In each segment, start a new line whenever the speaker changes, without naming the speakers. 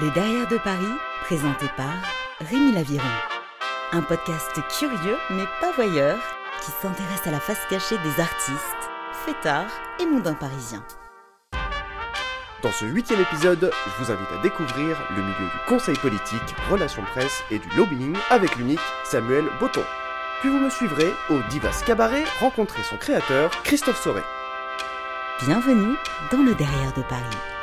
Les Derrière de Paris, présenté par Rémi Laviron. Un podcast curieux mais pas voyeur qui s'intéresse à la face cachée des artistes, fêtards et mondains parisiens.
Dans ce huitième épisode, je vous invite à découvrir le milieu du conseil politique, relations presse et du lobbying avec l'unique Samuel Botton. Puis vous me suivrez au Divas Cabaret rencontrer son créateur, Christophe Sauret.
Bienvenue dans le Derrière de Paris.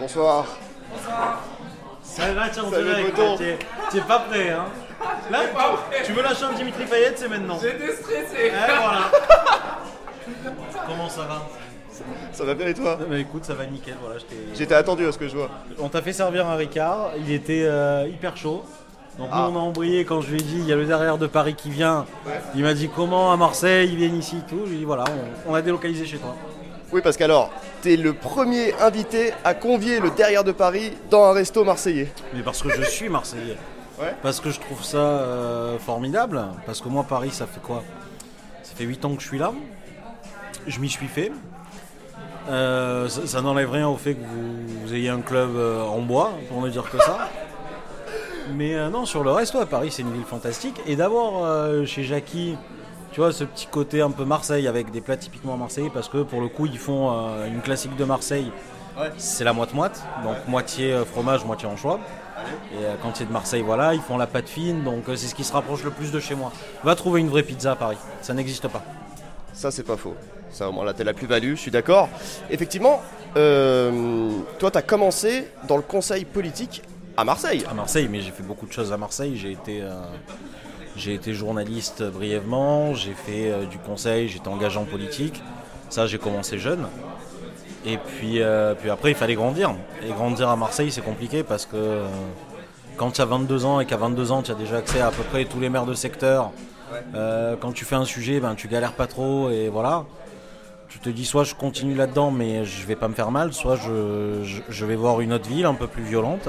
Bonsoir.
Ça va, tiens, on t'es- pas prêt, hein Là, tu veux lâcher un Dimitri Payet, c'est maintenant.
J'étais stressé.
Eh, voilà. Comment ça va?
Ça va bien et toi?
Bah écoute, ça va nickel, voilà,
J'étais attendu à ce que je vois.
On t'a fait servir un Ricard, il était euh, hyper chaud. Donc
Ah.
nous on a embrayé quand je lui ai dit il y a le derrière de Paris qui vient. Il m'a dit comment à Marseille, ils viennent ici tout. Je lui ai dit voilà, on, on a délocalisé chez toi.
Oui, parce qu'alors, t'es le premier invité à convier le derrière de Paris dans un resto marseillais.
Mais parce que je suis Marseillais.
Ouais.
Parce que je trouve ça euh, formidable. Parce que moi, Paris, ça fait quoi? Ça fait 8 ans que je suis là. Je m'y suis fait. Euh, ça ça n'enlève rien au fait que vous, vous ayez un club euh, en bois, pour ne dire que ça. Mais non, sur le reste, ouais, Paris, c'est une ville fantastique. Et d'avoir euh, chez Jackie, tu vois, ce petit côté un peu Marseille avec des plats typiquement marseillais, parce que pour le coup, ils font euh, une classique de Marseille. C'est la moite-moite, donc moitié euh, fromage, moitié anchois. Et euh, quand c'est de Marseille, voilà, ils font la pâte fine, donc euh, c'est ce qui se rapproche le plus de chez moi. Va trouver une vraie pizza à Paris, ça n'existe pas.
Ça, c'est pas faux. Ça, au moins, là, t'es la plus-value, je suis d'accord. Effectivement, toi, t'as commencé dans le conseil politique à Marseille.
À Marseille, mais j'ai fait beaucoup de choses à Marseille. J'ai été, j'ai été journaliste brièvement, j'ai fait euh, du conseil, j'étais engagé en politique. Ça, j'ai commencé jeune. Et puis, euh, puis après, il fallait grandir. Et grandir à Marseille, c'est compliqué parce que euh, quand tu as 22 ans et qu'à 22 ans, tu as déjà accès à à peu près tous les maires de secteur, quand tu fais un sujet, ben, tu galères pas trop et voilà. Tu te dis soit je continue là-dedans mais je vais pas me faire mal, soit je, je- je vais voir une autre ville un peu plus violente.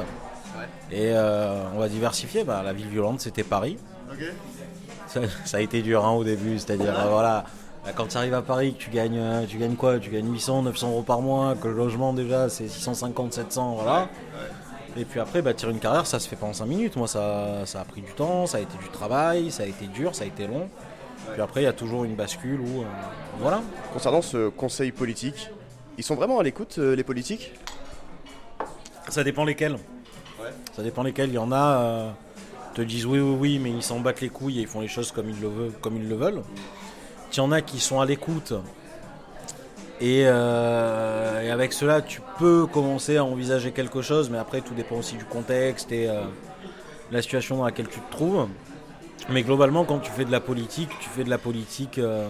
Et on va diversifier. Bah, la ville violente, c'était Paris. Ça, ça a été dur hein, au début, c'est-à-dire euh, voilà, là, quand tu arrives à Paris, que tu gagnes, euh, tu gagnes quoi? Tu gagnes 800, 900 euros par mois, que le logement déjà c'est 650, 700, voilà. Et puis après, bâtir une carrière, ça se fait pas en 5 minutes. Moi, ça, ça a pris du temps, ça a été du travail, ça a été dur, ça a été long. Puis après, il y a toujours une bascule où, euh, voilà.
Concernant ce conseil politique, ils sont vraiment à l'écoute, euh, les politiques?
Ça dépend lesquels. Ça dépend lesquels. Il y en a euh, te disent oui, oui, oui, mais ils s'en battent les couilles et ils font les choses comme ils le veulent. Comme ils le veulent. Il y en a qui sont à l'écoute. Et, euh, et avec cela, tu peux commencer à envisager quelque chose, mais après, tout dépend aussi du contexte et euh, la situation dans laquelle tu te trouves. Mais globalement, quand tu fais de la politique, tu fais de la politique euh,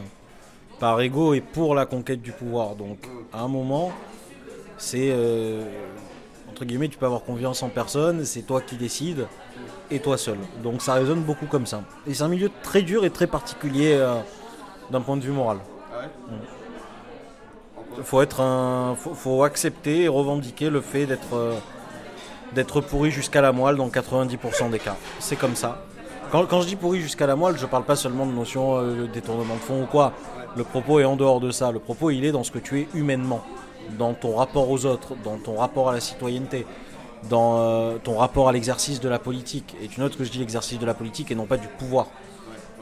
par ego et pour la conquête du pouvoir. Donc, à un moment, c'est entre guillemets, tu peux avoir confiance en personne, c'est toi qui décides et toi seul. Donc ça résonne beaucoup comme ça. Et c'est un milieu très dur et très particulier euh, d'un point de vue moral. Il faut être un, faut, faut accepter et revendiquer le fait d'être euh, d'être pourri jusqu'à la moelle dans 90% des cas. C'est comme ça. Quand, quand je dis pourri jusqu'à la moelle, je parle pas seulement de notion euh, de détournement de fond ou quoi. Le propos est en dehors de ça. Le propos, il est dans ce que tu es humainement, dans ton rapport aux autres, dans ton rapport à la citoyenneté, dans euh, ton rapport à l'exercice de la politique. Et tu notes que je dis l'exercice de la politique et non pas du pouvoir.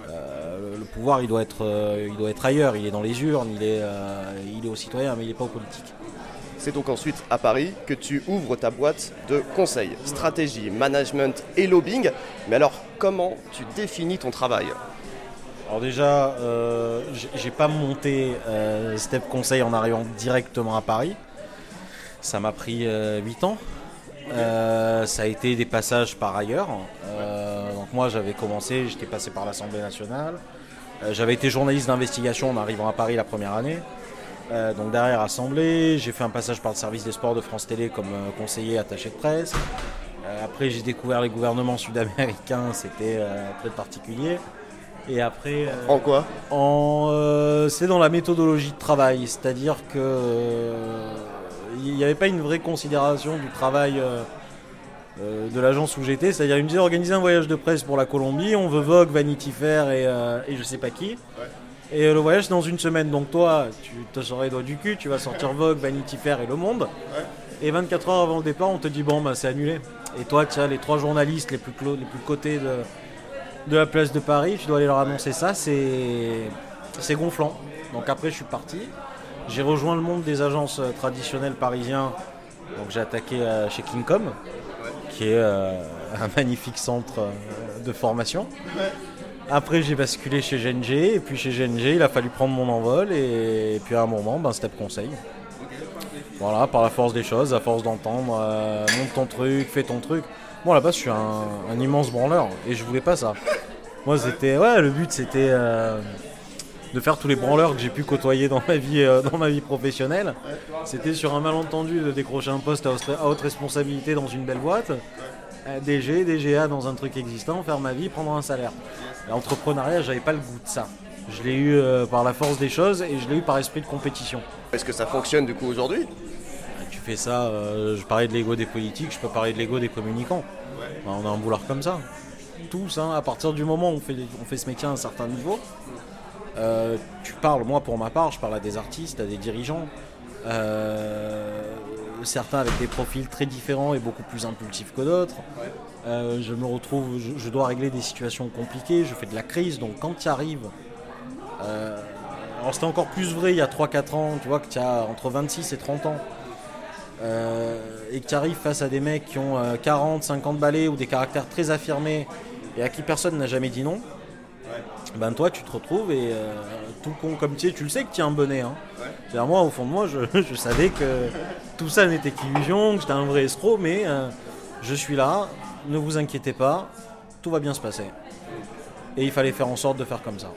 Euh, le- pouvoir, il doit, être, euh, il doit être ailleurs. Il est dans les urnes, il est, il est aux citoyens, mais il n'est pas aux politiques.
C'est donc ensuite à Paris que tu ouvres ta boîte de conseil, stratégie, management et lobbying. Mais alors, comment tu définis ton travail?
Alors déjà, euh, j'ai- pas monté euh, Step Conseil en arrivant directement à Paris. Ça m'a pris 8 ans. Euh, ça a été des passages par ailleurs. Euh, donc moi j'avais commencé, j'étais passé par l'Assemblée nationale. Euh, j'avais été journaliste d'investigation en arrivant à Paris la première année. Euh, donc derrière Assemblée, j'ai fait un passage par le service des sports de France Télé comme euh, conseiller attaché de presse. Euh, après j'ai découvert les gouvernements sud-américains, c'était euh, très particulier. Et après, euh,
En quoi
en, euh, c'est dans la méthodologie de travail, c'est-à-dire que euh, il n'y avait pas une vraie considération du travail euh, de l'agence où j'étais, c'est-à-dire il me disait organiser un voyage de presse pour la Colombie, on veut Vogue, Vanity Fair et, euh, et je sais pas qui. Et le voyage, c'est dans une semaine. Donc toi, tu te sors les doigts du cul, tu vas sortir Vogue, Vanity Fair et Le Monde. Et 24 heures avant le départ, on te dit bon, bah, c'est annulé. Et toi, tu as les trois journalistes les plus, les plus cotés de, de la place de Paris, tu dois aller leur annoncer ça, c'est gonflant. Donc après, je suis parti. J'ai rejoint le monde des agences euh, traditionnelles parisiens. Donc j'ai attaqué euh, chez Kingcom, qui est euh, un magnifique centre de formation. Après, j'ai basculé chez GNG, et puis chez GNG, il a fallu prendre mon envol, et, puis à un moment, ben, step conseil. Voilà, par la force des choses, à force d'entendre, monte ton truc, fais ton truc. Moi, base, je suis un, immense branleur, et je voulais pas ça. Moi, c'était, ouais, le but, c'était euh, de faire tous les branleurs que j'ai pu côtoyer dans ma vie, euh, dans ma vie professionnelle. C'était sur un malentendu de décrocher un poste à haute, responsabilité dans une belle boîte. Euh, DG, DGA dans un truc existant, faire ma vie, prendre un salaire. L'entrepreneuriat, j'avais pas le goût de ça. Je l'ai eu par la force des choses et je l'ai eu par esprit de compétition.
Est-ce que ça fonctionne du coup aujourd'hui?
Fais ça, euh, je parlais de l'ego des politiques, je peux parler de l'ego des communicants. On a un boulard comme ça. Tous, hein, à partir du moment où on fait, on fait ce métier à un certain niveau, euh, tu parles, moi pour ma part, je parle à des artistes, à des dirigeants, euh, certains avec des profils très différents et beaucoup plus impulsifs que d'autres. Je me retrouve, je, je dois régler des situations compliquées, je fais de la crise, donc quand tu arrives, alors c'était encore plus vrai il y a 3-4 ans, tu vois que tu as entre 26 et 30 ans, et que tu arrives face à des mecs qui ont euh, 40, 50 balais ou des caractères très affirmés et à qui personne n'a jamais dit non, ben toi tu te retrouves et euh, tout con comme tu es, tu le sais que tu es un bonnet. Hein. C'est-à-dire moi au fond de moi je, je savais que tout ça n'était qu'illusion, que j'étais un vrai escroc, mais euh, je suis là, ne vous inquiétez pas, tout va bien se passer. Et il fallait faire en sorte de faire comme ça.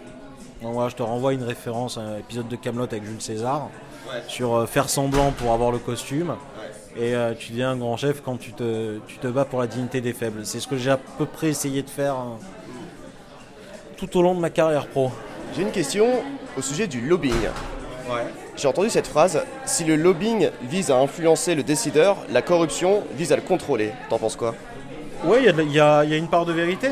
Donc voilà, je te renvoie une référence à un épisode de Camelot avec Jules César sur euh, faire semblant pour avoir le costume. Et euh, tu deviens un grand chef quand tu te, tu te bats pour la dignité des faibles. C'est ce que j'ai à peu près essayé de faire hein, tout au long de ma carrière pro.
J'ai une question au sujet du lobbying. J'ai entendu cette phrase si le lobbying vise à influencer le décideur, la corruption vise à le contrôler. T'en penses quoi?
Oui, il y a y, y une part de vérité.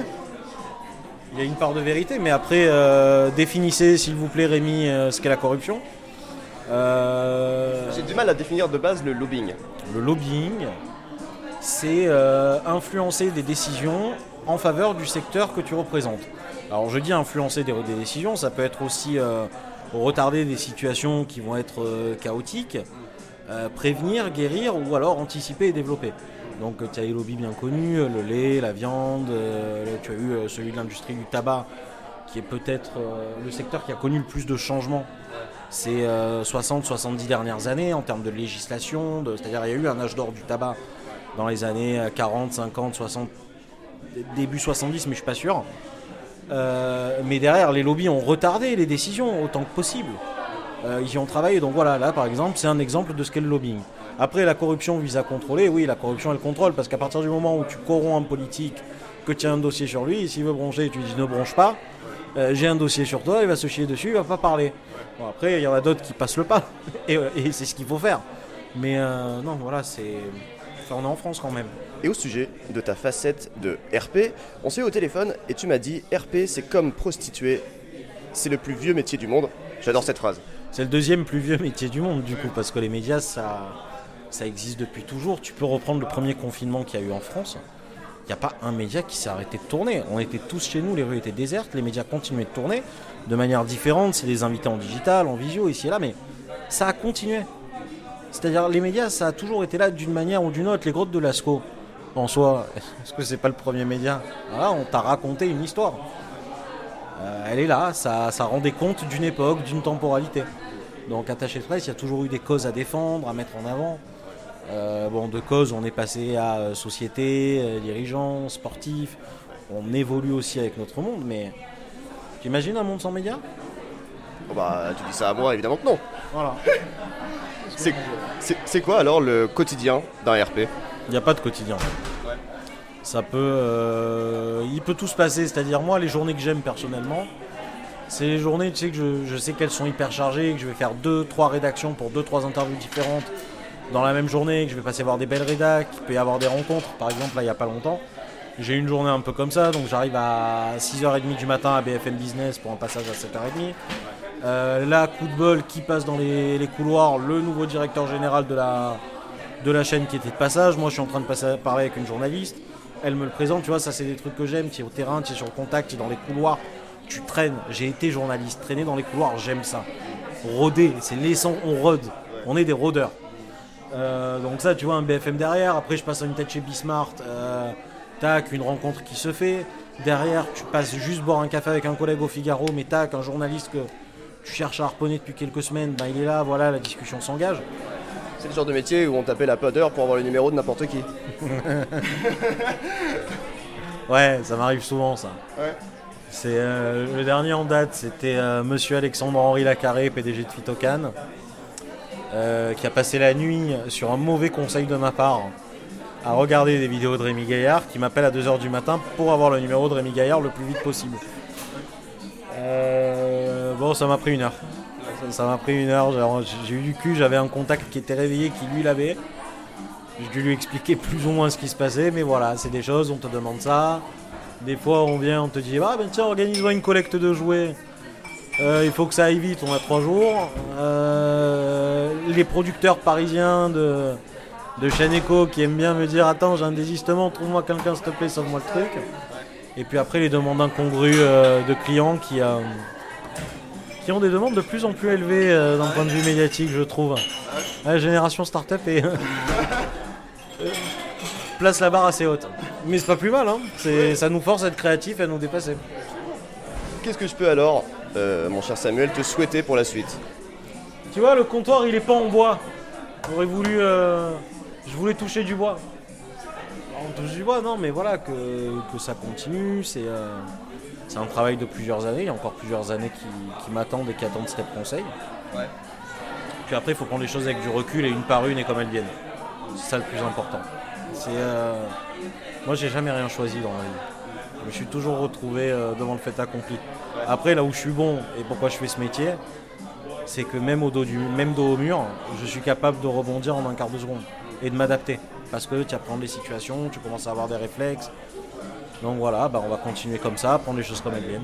Il y a une part de vérité, mais après, euh, définissez, s'il vous plaît, Rémi, euh, ce qu'est la corruption.
J'ai du mal à définir de base le lobbying.
Le lobbying, c'est euh, influencer des décisions en faveur du secteur que tu représentes. Alors je dis influencer des, décisions, ça peut être aussi euh, retarder des situations qui vont être euh, chaotiques, prévenir, guérir ou alors anticiper et développer. Donc tu as les lobbies bien connus, le lait, la viande, tu as eu celui de l'industrie du tabac, qui est peut-être le secteur qui a connu le plus de changements ces 60-70 dernières années en termes de législation, c'est-à-dire il y a eu un âge d'or du tabac dans les années euh, 40, 50, 60, début 70, mais je suis pas sûr. Euh, mais derrière, les lobbies ont retardé les décisions autant que possible. Euh, ils y ont travaillé, donc voilà, là par exemple, c'est un exemple de ce qu'est le lobbying. Après, la corruption vise à contrôler, oui, la corruption elle contrôle, parce qu'à partir du moment où tu corromps un politique, que tu as un dossier sur lui, s'il veut broncher, tu dis ne bronche pas, euh, j'ai un dossier sur toi, il va se chier dessus, il va pas parler. Bon, après, il y en a d'autres qui passent le pas, et, euh, et c'est ce qu'il faut faire. Mais euh, non, voilà, c'est. Enfin, on est en France quand même.
Et au sujet de ta facette de RP, on s'est eu au téléphone et tu m'as dit RP c'est comme prostituée, c'est le plus vieux métier du monde. J'adore cette phrase.
C'est le deuxième plus vieux métier du monde, du coup, parce que les médias, ça, ça existe depuis toujours. Tu peux reprendre le premier confinement qu'il y a eu en France. Il n'y a pas un média qui s'est arrêté de tourner. On était tous chez nous, les rues étaient désertes, les médias continuaient de tourner de manière différente. C'est des invités en digital, en visio, ici et là, mais ça a continué. C'est-à-dire, les médias, ça a toujours été là d'une manière ou d'une autre. Les grottes de Lascaux, en soi, est-ce que c'est pas le premier média? Voilà, on t'a raconté une histoire. Euh, elle est là, ça, ça rendait compte d'une époque, d'une temporalité. Donc attaché de presse, il y a toujours eu des causes à défendre, à mettre en avant. Euh, bon, de causes, on est passé à euh, société, euh, dirigeants, sportifs. On évolue aussi avec notre monde, mais t'imagines un monde sans médias?
Bon bah tu dis ça à moi, évidemment que non.
Voilà.
C'est- quoi alors le quotidien d'un RP
Il n'y a pas de quotidien. Ça peut, euh, il peut tout se passer. C'est-à-dire moi, les journées que j'aime personnellement, c'est les journées, tu sais que je, je sais qu'elles sont hyper chargées, que je vais faire deux, trois rédactions pour deux, trois interviews différentes dans la même journée, que je vais passer voir des belles rédacs, qu'il peut y avoir des rencontres. Par exemple, là, il n'y a pas longtemps, j'ai une journée un peu comme ça, donc j'arrive à 6h30 du matin à BFM Business pour un passage à 7h30. Euh, là, coup de bol, qui passe dans les, couloirs Le nouveau directeur général de la, chaîne qui était de passage. Moi, je suis en train de parler avec une journaliste. Elle me le présente, tu vois, ça c'est des trucs que j'aime. Tu es au terrain, tu es sur le contact, tu es dans les couloirs, tu traînes. J'ai été journaliste, traîner dans les couloirs, j'aime ça. Rôder, c'est l'essence, on rôde. On est des rôdeurs. Euh, donc ça, tu vois, un BFM derrière. Après, je passe à une tête chez Bismart. Euh, tac, une rencontre qui se fait. Derrière, tu passes juste boire un café avec un collègue au Figaro, mais tac, un journaliste que tu cherches à harponner depuis quelques semaines, ben, il est là, voilà, la discussion s'engage.
C'est le genre de métier où on t'appelle à pas d'heure pour avoir le numéro de n'importe qui.
Ouais, ça m'arrive souvent ça.
Ouais.
C'est euh, le dernier en date, c'était euh, Monsieur Alexandre Henri Lacarré, PDG de Phytocan, euh, qui a passé la nuit sur un mauvais conseil de ma part à regarder des vidéos de Rémi Gaillard, qui m'appelle à 2h du matin pour avoir le numéro de Rémi Gaillard le plus vite possible. Euh, bon, ça m'a pris une heure. Ça- m'a pris une heure. J'ai eu du cul, j'avais un contact qui était réveillé, qui lui l'avait. J'ai dû lui expliquer plus ou moins ce qui se passait, mais voilà, c'est des choses, on te demande ça. Des fois, on vient, on te dit Ah ben tiens, organise-moi une collecte de jouets. Euh, il faut que ça aille vite, on a trois jours. Euh, les producteurs parisiens de, de chaîne qui aiment bien me dire Attends, j'ai un désistement, trouve-moi quelqu'un, s'il te plaît, sauve-moi le truc. Et puis après, les demandes incongrues euh, de clients qui, euh, qui ont des demandes de plus en plus élevées euh, d'un point de vue médiatique, je trouve. La génération startup et place la barre assez haute. Mais c'est pas plus mal, hein. Ça nous force à être créatifs et à nous dépasser.
Qu'est-ce que je peux alors, mon cher Samuel, te souhaiter pour la suite?
Tu vois, le comptoir il est pas en bois. J'aurais voulu. euh, je voulais toucher du bois. On touche du bois, non, mais voilà, que, que ça continue. C'est euh, c'est un travail de plusieurs années. Il y a encore plusieurs années qui, qui m'attendent et qui attendent ces conseils.
Ouais.
Puis après, il faut prendre les choses avec du recul et une par une et comme elles viennent. C'est ça le plus important. C'est. euh, Moi, j'ai jamais rien choisi dans ma vie. Je me suis toujours retrouvé euh, devant le fait accompli. Après, là où je suis bon et pourquoi je fais ce métier, c'est que même au dos du même dos au mur, je suis capable de rebondir en un quart de seconde et de m'adapter. Parce que tu apprends les situations, tu commences à avoir des réflexes. Donc voilà, bah on va continuer comme ça, prendre les choses comme elles viennent.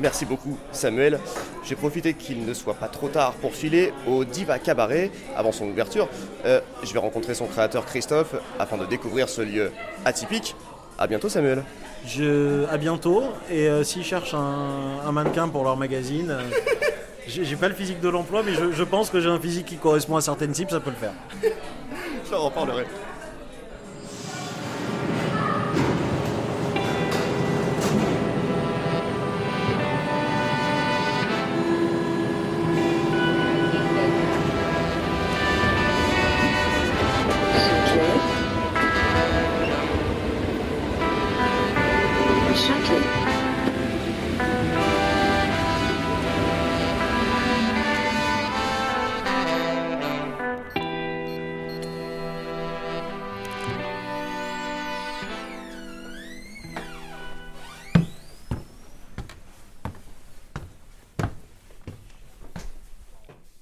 Merci beaucoup, Samuel. J'ai profité qu'il ne soit pas trop tard pour filer au Diva Cabaret avant son ouverture. Euh, je vais rencontrer son créateur Christophe afin de découvrir ce lieu atypique. À bientôt, Samuel.
Je, à bientôt. Et euh, s'ils cherchent un, un mannequin pour leur magazine, euh, j'ai pas le physique de l'emploi, mais je, pense que j'ai un physique qui correspond à certaines cibles, ça peut le faire.
J'en reparlerai.
Shuttle.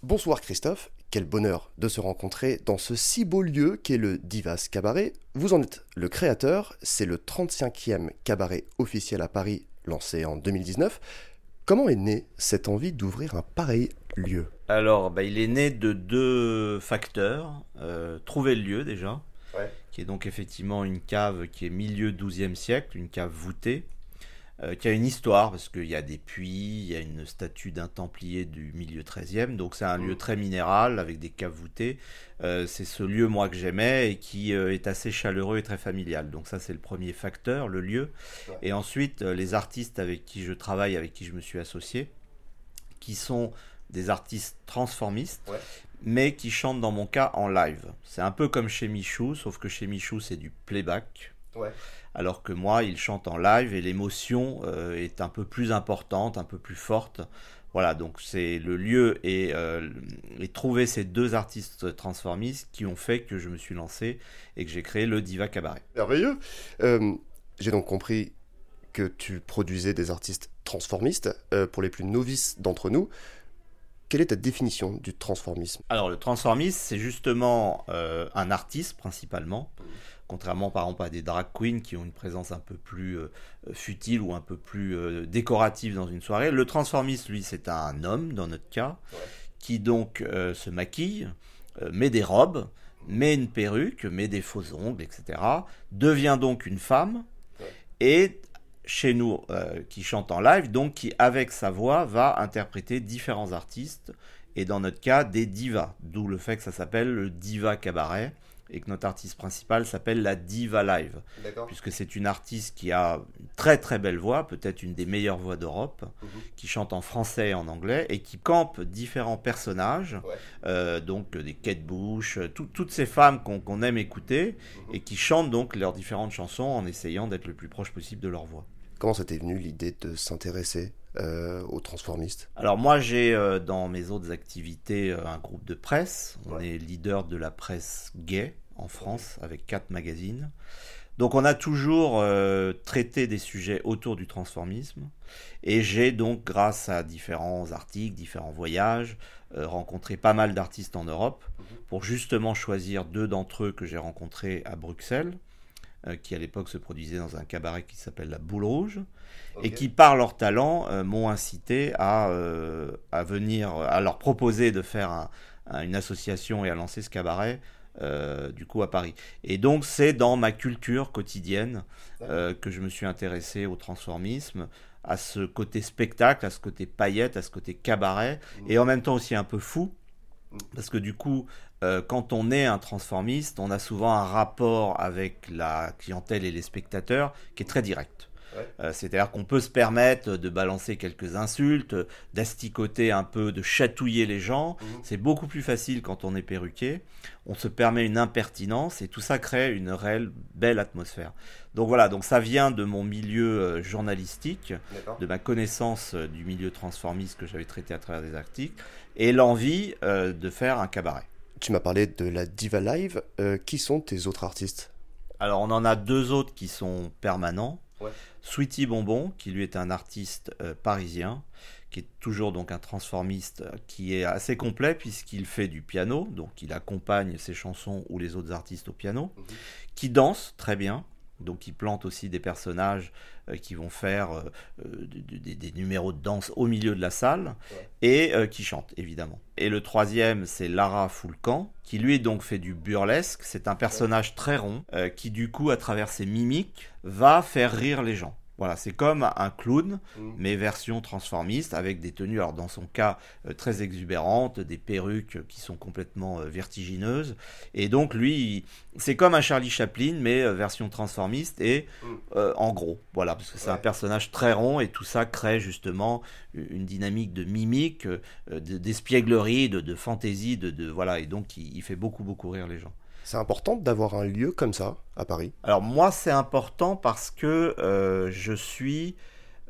Bonsoir Christophe, quel bonheur de se rencontrer dans ce si beau lieu qu'est le Divas Cabaret. Vous en êtes le créateur, c'est le 35e cabaret officiel à Paris lancé en 2019. Comment est née cette envie d'ouvrir un pareil lieu?
Alors, bah, il est né de deux facteurs. Euh, trouver le lieu déjà,
Ouais.
qui est donc effectivement une cave qui est milieu 12e siècle, une cave voûtée, euh, qui a une histoire, parce qu'il y a des puits, il y a une statue d'un templier du milieu 13e, donc c'est un lieu très minéral avec des caves voûtées. Euh, c'est ce lieu, moi, que j'aimais et qui euh, est assez chaleureux et très familial. Donc ça, c'est le premier facteur, le lieu.
Ouais.
Et ensuite, les artistes avec qui je travaille, avec qui je me suis associé, qui sont des artistes transformistes,
Ouais.
mais qui chantent dans mon cas en live. C'est un peu comme chez Michou, sauf que chez Michou c'est du playback,
Ouais.
Alors que moi il chante en live et l'émotion euh, est un peu plus importante, un peu plus forte. Voilà, donc c'est le lieu et, euh, et trouver ces deux artistes transformistes qui ont fait que je me suis lancé et que j'ai créé le Diva Cabaret.
Merveilleux. Euh, J'ai donc compris que tu produisais des artistes transformistes. Euh, pour les plus novices d'entre nous, quelle est ta définition du transformisme?
Alors le transformisme, c'est justement un artiste principalement, contrairement par exemple à des drag queens qui ont une présence un peu plus futile ou un peu plus décorative dans une soirée. Le transformiste, lui, c'est un homme dans notre cas, qui donc se maquille, met des robes, met une perruque, met des faux ongles, etc. Devient donc une femme et chez nous euh, qui chante en live, donc qui avec sa voix va interpréter différents artistes et dans notre cas des divas, d'où le fait que ça s'appelle le diva cabaret et que notre artiste principal s'appelle la Diva Live. Puisque c'est une artiste qui a une très très belle voix, peut-être une des meilleures voix d'Europe, mhm. qui chante en français et en anglais et qui campe différents personnages, euh, donc des Kate Bush, toutes ces femmes qu'on aime écouter mhm. et qui chantent donc leurs différentes chansons en essayant d'être le plus proche possible de leur voix.
Comment ça t'est venu l'idée de s'intéresser euh, aux transformistes?
Alors moi j'ai euh, dans mes autres activités euh, un groupe de presse. On est leader de la presse gay en France avec quatre magazines. Donc on a toujours traité des sujets autour du transformisme. Et j'ai donc grâce à différents articles, différents voyages, rencontré pas mal d'artistes en Europe mhm. pour justement choisir deux d'entre eux que j'ai rencontrés à Bruxelles qui à l'époque se produisait dans un cabaret qui s'appelle la Boule Rouge, et qui par leur talent euh, m'ont incité à, euh, à venir, à leur proposer de faire une association et à lancer ce cabaret. du coup à Paris. Et donc c'est dans ma culture quotidienne que je me suis intéressé au transformisme, à ce côté spectacle, à ce côté paillette, à ce côté cabaret, mmh. et en même temps aussi un peu fou, mmh. parce que du coup, euh, quand on est un transformiste, on a souvent un rapport avec la clientèle et les spectateurs qui est très direct. Euh, c'est-à-dire qu'on peut se permettre de balancer quelques insultes, d'asticoter un peu, de chatouiller les gens. Mhm. C'est beaucoup plus facile quand on est perruqué. On se permet une impertinence et tout ça crée une réelle belle atmosphère. Donc voilà, donc ça vient de mon milieu euh, journalistique, de ma connaissance du milieu transformiste que j'avais traité à travers des articles, et l'envie de faire un cabaret.
Tu m'as parlé de la Diva Live. Euh, qui sont tes autres artistes?
Alors, on en a deux autres qui sont permanents. Sweetie Bonbon, qui lui est un artiste euh, parisien, qui est toujours donc un transformiste euh, qui est assez complet puisqu'il fait du piano, donc il accompagne ses chansons ou les autres artistes au piano, mhm. qui danse très bien, donc il plante aussi des personnages euh, qui vont faire euh, euh, des, numéros de danse au milieu de la salle et qui chantent évidemment. Et le troisième, c'est Lara Foulcan, qui lui donc fait du burlesque. C'est un personnage très rond qui du coup, à travers ses mimiques, va faire rire les gens. Voilà, c'est comme un clown, mm. mais version transformiste, avec des tenues, alors dans son cas, euh, très exubérantes, des perruques qui sont complètement euh, vertigineuses. Et donc, lui, c'est comme un Charlie Chaplin, mais euh, version transformiste et mm. en gros. Voilà, parce que c'est un personnage très rond et tout ça crée justement une dynamique de mimique, d'espièglerie, de, de, fantaisie, de, de, voilà, et donc il fait beaucoup, beaucoup rire les gens.
C'est important d'avoir un lieu comme ça à Paris
Alors moi c'est important parce que euh, je suis,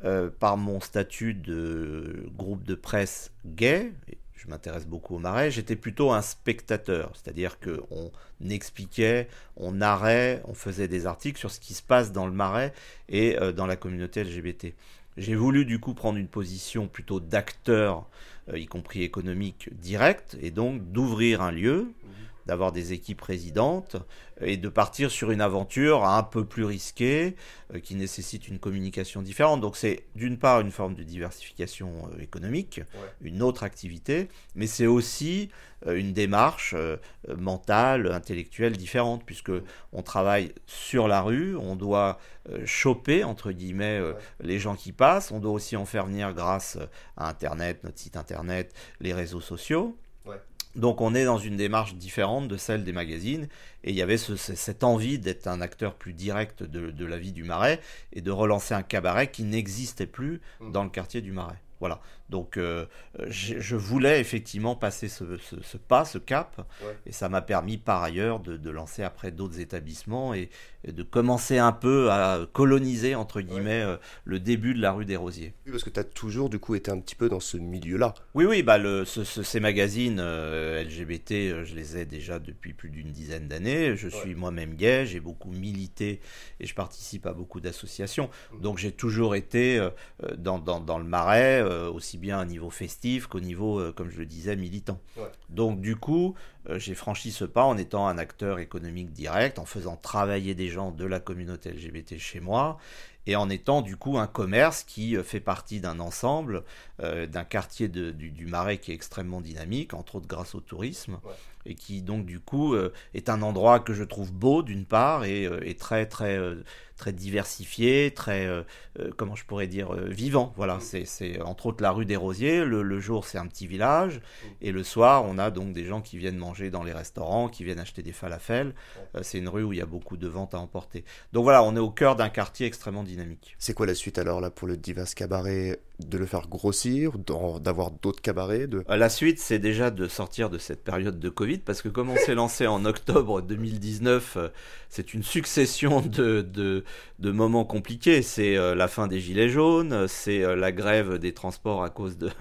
euh, par mon statut de groupe de presse gay, je m'intéresse beaucoup au marais, j'étais plutôt un spectateur, c'est-à-dire qu'on expliquait, on narrait, on faisait des articles sur ce qui se passe dans le marais et euh, dans la communauté LGBT. J'ai voulu du coup prendre une position plutôt d'acteur, y compris économique, direct, et donc d'ouvrir un lieu d'avoir des équipes résidentes et de partir sur une aventure un peu plus risquée euh, qui nécessite une communication différente. Donc c'est d'une part une forme de diversification euh, économique, une autre activité, mais c'est aussi euh, une démarche mentale, intellectuelle différente puisque on travaille sur la rue, on doit choper entre guillemets les gens qui passent, on doit aussi en faire venir grâce à Internet, notre site Internet, les réseaux sociaux. Donc on est dans une démarche différente de celle des magazines, et il y avait cette envie d'être un acteur plus direct de, la vie du Marais et de relancer un cabaret qui n'existait plus mmh. dans le quartier du Marais. Voilà. Donc, euh, je voulais effectivement passer ce, pas, ce cap, et ça m'a permis par ailleurs de, lancer après d'autres établissements et, de commencer un peu à coloniser, entre guillemets, euh, le début de la rue des Rosiers.
Oui, parce que tu as toujours, du coup, été un petit peu dans ce milieu-là.
Oui, oui, bah, le, ces magazines euh, LGBT, je les ai déjà depuis plus d'une dizaine d'années. Je suis moi-même gay, j'ai beaucoup milité et je participe à beaucoup d'associations. Mmh. Donc, j'ai toujours été dans, dans, dans, le marais aussi bien à niveau festif qu'au niveau, euh, comme je le disais, militant. Donc du coup, j'ai franchi ce pas en étant un acteur économique direct, en faisant travailler des gens de la communauté LGBT chez moi, et en étant du coup un commerce qui fait partie d'un ensemble, d'un quartier du, Marais qui est extrêmement dynamique, entre autres grâce au tourisme, et qui donc du coup est un endroit que je trouve beau d'une part et, et très très très diversifié, très, euh, euh, comment je pourrais dire, euh, vivant. Voilà, mm. c'est entre autres la rue des Rosiers. Le, jour, c'est un petit village. Mm. Et le soir, on a donc des gens qui viennent manger dans les restaurants, qui viennent acheter des falafels. c'est une rue où il y a beaucoup de ventes à emporter. Donc voilà, on est au cœur d'un quartier extrêmement dynamique.
C'est quoi la suite alors là pour le Divas Cabaret De le faire grossir, d'avoir d'autres cabarets de...
La suite, c'est déjà de sortir de cette période de Covid, parce que comme on s'est lancé en octobre 2019, c'est une succession de, de, moments compliqués. C'est euh, la fin des gilets jaunes, c'est euh, la grève des transports à cause de,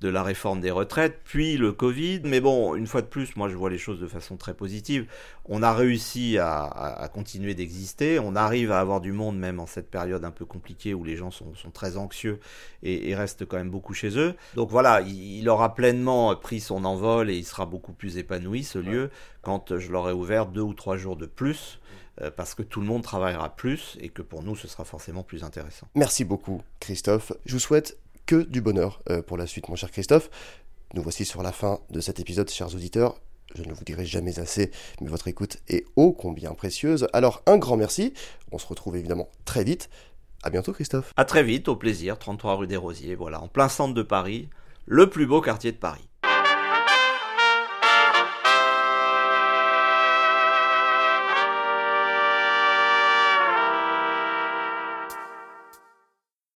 de la réforme des retraites, puis le Covid. Mais bon, une fois de plus, moi je vois les choses de façon très positive. On a réussi à, à, continuer d'exister, on arrive à avoir du monde même en cette période un peu compliquée où les gens sont, sont très anxieux et, restent quand même beaucoup chez eux. Donc voilà, il, aura pleinement pris son envol et il sera beaucoup plus épanoui ce lieu quand je l'aurai ouvert deux ou trois jours de plus euh, parce que tout le monde travaillera plus et que pour nous ce sera forcément plus intéressant.
Merci beaucoup Christophe. Je vous souhaite que du bonheur euh, pour la suite mon cher Christophe. Nous voici sur la fin de cet épisode chers auditeurs. Je ne vous dirai jamais assez, mais votre écoute est ô combien précieuse. Alors un grand merci. On se retrouve évidemment très vite. À bientôt Christophe.
À très vite, au plaisir. 33 rue des Rosiers, voilà, en plein centre de Paris, le plus beau quartier de Paris.